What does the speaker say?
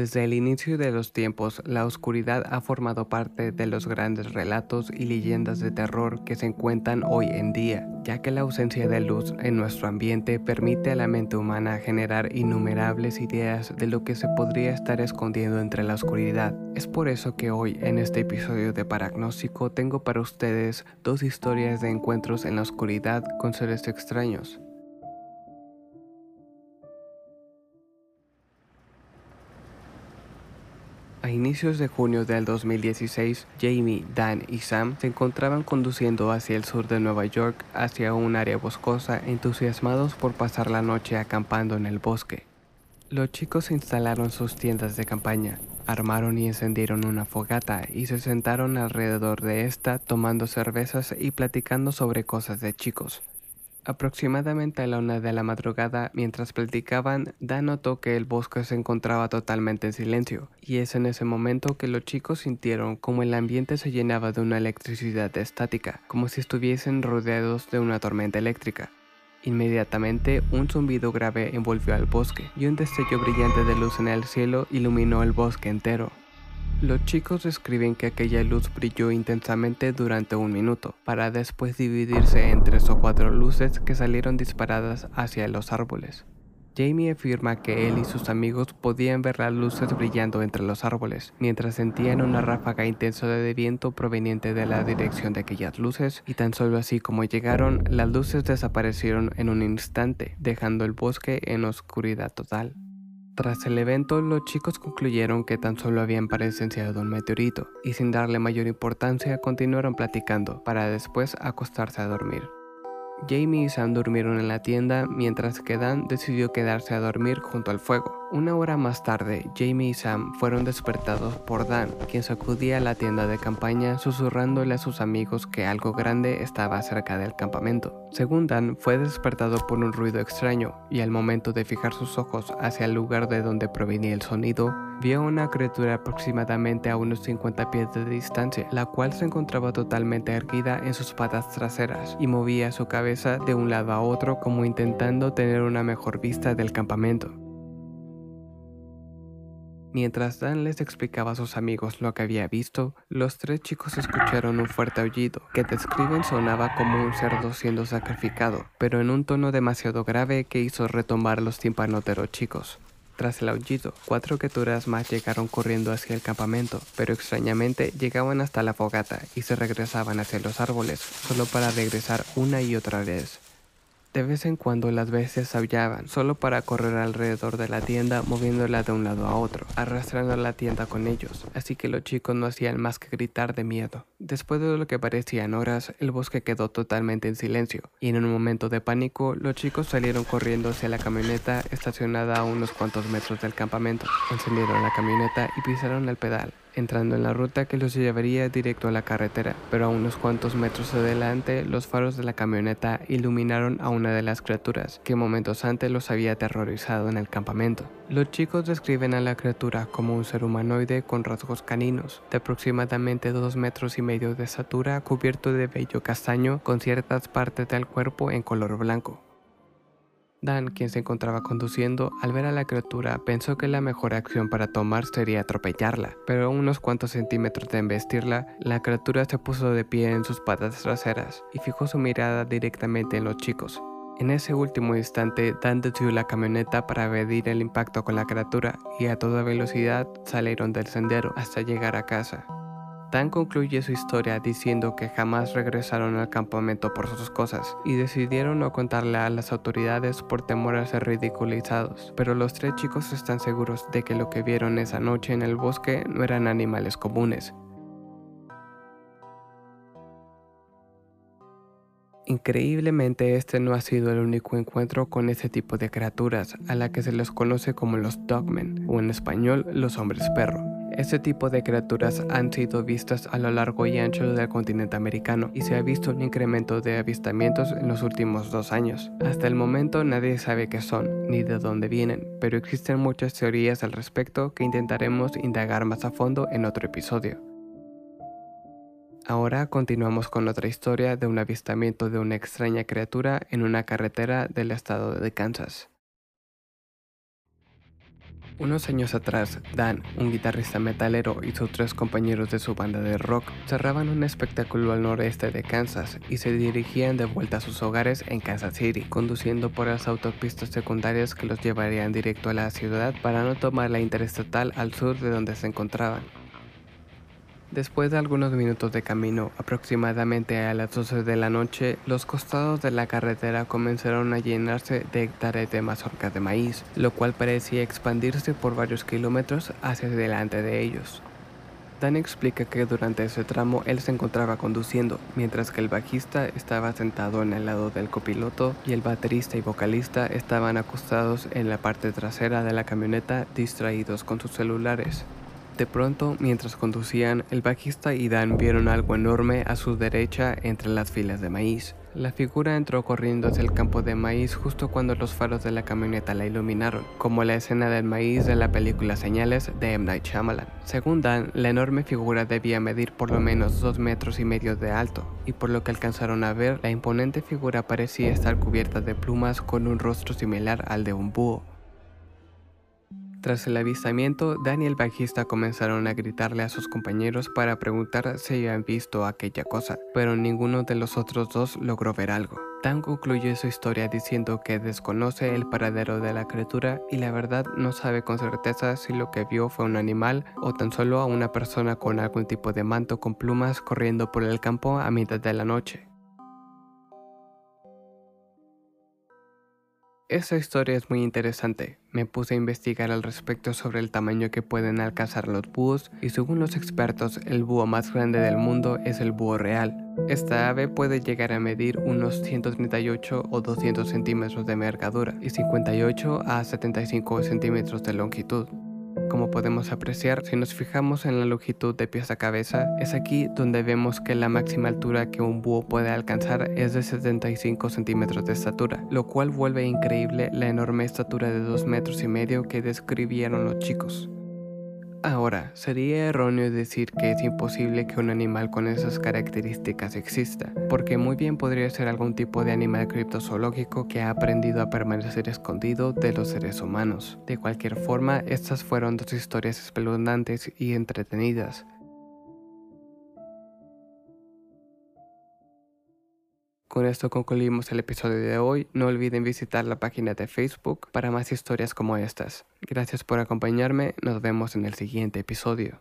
Desde el inicio de los tiempos, la oscuridad ha formado parte de los grandes relatos y leyendas de terror que se encuentran hoy en día, ya que la ausencia de luz en nuestro ambiente permite a la mente humana generar innumerables ideas de lo que se podría estar escondiendo entre la oscuridad. Es por eso que hoy en este episodio de Paragnóstico tengo para ustedes dos historias de encuentros en la oscuridad con seres extraños. A inicios de junio del 2016, Jamie, Dan y Sam se encontraban conduciendo hacia el sur de Nueva York, hacia un área boscosa, entusiasmados por pasar la noche acampando en el bosque. Los chicos instalaron sus tiendas de campaña, armaron y encendieron una fogata y se sentaron alrededor de esta tomando cervezas y platicando sobre cosas de chicos. Aproximadamente a la una de la madrugada, mientras platicaban, Dan notó que el bosque se encontraba totalmente en silencio, y es en ese momento que los chicos sintieron como el ambiente se llenaba de una electricidad estática, como si estuviesen rodeados de una tormenta eléctrica. Inmediatamente un zumbido grave envolvió al bosque, y un destello brillante de luz en el cielo iluminó el bosque entero. Los chicos describen que aquella luz brilló intensamente durante un minuto, para después dividirse en tres o cuatro luces que salieron disparadas hacia los árboles. Jamie afirma que él y sus amigos podían ver las luces brillando entre los árboles, mientras sentían una ráfaga intensa de viento proveniente de la dirección de aquellas luces, y tan solo así como llegaron, las luces desaparecieron en un instante, dejando el bosque en oscuridad total. Tras el evento, los chicos concluyeron que tan solo habían presenciado un meteorito, y sin darle mayor importancia continuaron platicando, para después acostarse a dormir. Jamie y Sam durmieron en la tienda mientras que Dan decidió quedarse a dormir junto al fuego. Una hora más tarde, Jamie y Sam fueron despertados por Dan, quien sacudía la tienda de campaña susurrándole a sus amigos que algo grande estaba cerca del campamento. Según Dan, fue despertado por un ruido extraño y al momento de fijar sus ojos hacia el lugar de donde provenía el sonido, vio una criatura aproximadamente a unos 50 pies de distancia, la cual se encontraba totalmente erguida en sus patas traseras y movía su cabeza de un lado a otro como intentando tener una mejor vista del campamento. Mientras Dan les explicaba a sus amigos lo que había visto, los tres chicos escucharon un fuerte aullido, que describen sonaba como un cerdo siendo sacrificado, pero en un tono demasiado grave que hizo retomar los tímpanos de los chicos. Tras el aullido, cuatro criaturas más llegaron corriendo hacia el campamento, pero extrañamente llegaban hasta la fogata y se regresaban hacia los árboles, solo para regresar una y otra vez. De vez en cuando las bestias aullaban, solo para correr alrededor de la tienda moviéndola de un lado a otro, arrastrando la tienda con ellos, así que los chicos no hacían más que gritar de miedo. Después de lo que parecían horas, el bosque quedó totalmente en silencio, y en un momento de pánico, los chicos salieron corriendo hacia la camioneta estacionada a unos cuantos metros del campamento, encendieron la camioneta y pisaron el pedal entrando en la ruta que los llevaría directo a la carretera, pero a unos cuantos metros adelante los faros de la camioneta iluminaron a una de las criaturas que momentos antes los había aterrorizado en el campamento. Los chicos describen a la criatura como un ser humanoide con rasgos caninos, de aproximadamente dos metros y medio de estatura, cubierto de vello castaño con ciertas partes del cuerpo en color blanco. Dan, quien se encontraba conduciendo, al ver a la criatura pensó que la mejor acción para tomar sería atropellarla, pero a unos cuantos centímetros de embestirla, la criatura se puso de pie en sus patas traseras y fijó su mirada directamente en los chicos. En ese último instante, Dan detuvo la camioneta para medir el impacto con la criatura y a toda velocidad salieron del sendero hasta llegar a casa. Dan concluye su historia diciendo que jamás regresaron al campamento por sus cosas y decidieron no contarle a las autoridades por temor a ser ridiculizados, pero los tres chicos están seguros de que lo que vieron esa noche en el bosque no eran animales comunes. Increíblemente este no ha sido el único encuentro con este tipo de criaturas, a la que se les conoce como los dogmen, o en español los hombres perro. Este tipo de criaturas han sido vistas a lo largo y ancho del continente americano y se ha visto un incremento de avistamientos en los últimos dos años. Hasta el momento nadie sabe qué son ni de dónde vienen, pero existen muchas teorías al respecto que intentaremos indagar más a fondo en otro episodio. Ahora continuamos con otra historia de un avistamiento de una extraña criatura en una carretera del estado de Kansas. Unos años atrás, Dan, un guitarrista metalero y sus tres compañeros de su banda de rock cerraban un espectáculo al noreste de Kansas y se dirigían de vuelta a sus hogares en Kansas City, conduciendo por las autopistas secundarias que los llevarían directo a la ciudad para no tomar la interestatal al sur de donde se encontraban. Después de algunos minutos de camino, aproximadamente a las 12 de la noche, los costados de la carretera comenzaron a llenarse de hectáreas de mazorcas de maíz, lo cual parecía expandirse por varios kilómetros hacia delante de ellos. Dan explica que durante ese tramo él se encontraba conduciendo, mientras que el bajista estaba sentado en el lado del copiloto y el baterista y vocalista estaban acostados en la parte trasera de la camioneta distraídos con sus celulares. De pronto, mientras conducían, el bajista y Dan vieron algo enorme a su derecha entre las filas de maíz. La figura entró corriendo hacia el campo de maíz justo cuando los faros de la camioneta la iluminaron, como la escena del maíz de la película Señales de M. Night Shyamalan. Según Dan, la enorme figura debía medir por lo menos dos metros y medio de alto, y por lo que alcanzaron a ver, la imponente figura parecía estar cubierta de plumas con un rostro similar al de un búho. Tras el avistamiento, Dan y el bajista comenzaron a gritarle a sus compañeros para preguntar si habían visto aquella cosa, pero ninguno de los otros dos logró ver algo. Dan concluye su historia diciendo que desconoce el paradero de la criatura y la verdad no sabe con certeza si lo que vio fue un animal o tan solo a una persona con algún tipo de manto con plumas corriendo por el campo a mitad de la noche. Esa historia es muy interesante. Me puse a investigar al respecto sobre el tamaño que pueden alcanzar los búhos y según los expertos el búho más grande del mundo es el búho real. Esta ave puede llegar a medir unos 138 o 200 centímetros de envergadura y 58 a 75 centímetros de longitud. Como podemos apreciar, si nos fijamos en la longitud de pies a cabeza, es aquí donde vemos que la máxima altura que un búho puede alcanzar es de 75 centímetros de estatura, lo cual vuelve increíble la enorme estatura de 2 metros y medio que describieron los chicos. Ahora, sería erróneo decir que es imposible que un animal con esas características exista, porque muy bien podría ser algún tipo de animal criptozoológico que ha aprendido a permanecer escondido de los seres humanos. De cualquier forma, estas fueron dos historias espeluznantes y entretenidas, Con esto concluimos el episodio de hoy. No olviden visitar la página de Facebook para más historias como estas. Gracias por acompañarme. Nos vemos en el siguiente episodio.